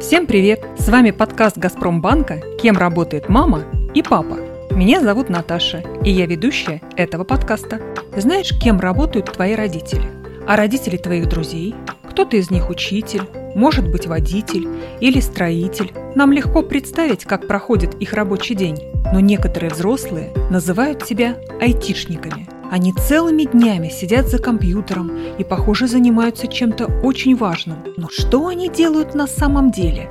Всем привет! С вами подкаст «Газпромбанка. Кем работает мама и папа». Меня зовут Наташа, и я ведущая этого подкаста. Знаешь, кем работают твои родители? А родители твоих друзей? Кто-то из них учитель, может быть водитель или строитель. Нам легко представить, как проходит их рабочий день. Но некоторые взрослые называют себя айтишниками. Они целыми днями сидят за компьютером и, похоже, занимаются чем-то очень важным. Но что они делают на самом деле?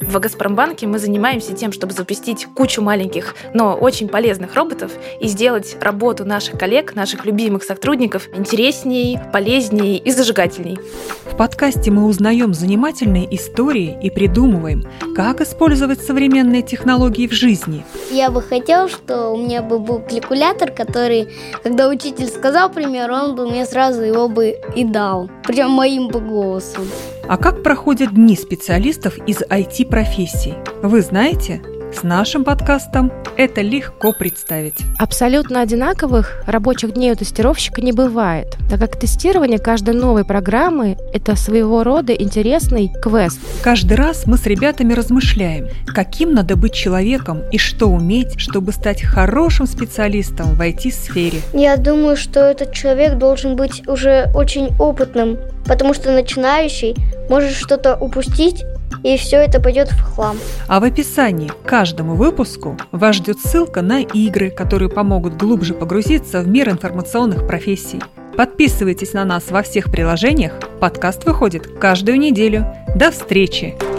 В Газпромбанке мы занимаемся тем, чтобы запустить кучу маленьких, но очень полезных роботов и сделать работу наших коллег, наших любимых сотрудников интереснее, полезнее и зажигательней. В подкасте мы узнаем занимательные истории и придумываем, как использовать современные технологии в жизни. Я бы хотел, что у меня бы был калькулятор, который, когда учитель сказал пример, он бы мне сразу его бы и дал. Прям моим бы голосом. А как проходят дни специалистов из IT-профессий? Вы знаете? С нашим подкастом это легко представить. Абсолютно одинаковых рабочих дней у тестировщика не бывает, так как тестирование каждой новой программы – это своего рода интересный квест. Каждый раз мы с ребятами размышляем, каким надо быть человеком и что уметь, чтобы стать хорошим специалистом в IT-сфере. Я думаю, что этот человек должен быть уже очень опытным, потому что начинающий может что-то упустить и все это пойдет в хлам. А в описании к каждому выпуску вас ждет ссылка на игры, которые помогут глубже погрузиться в мир информационных профессий. Подписывайтесь на нас во всех приложениях. Подкаст выходит каждую неделю. До встречи!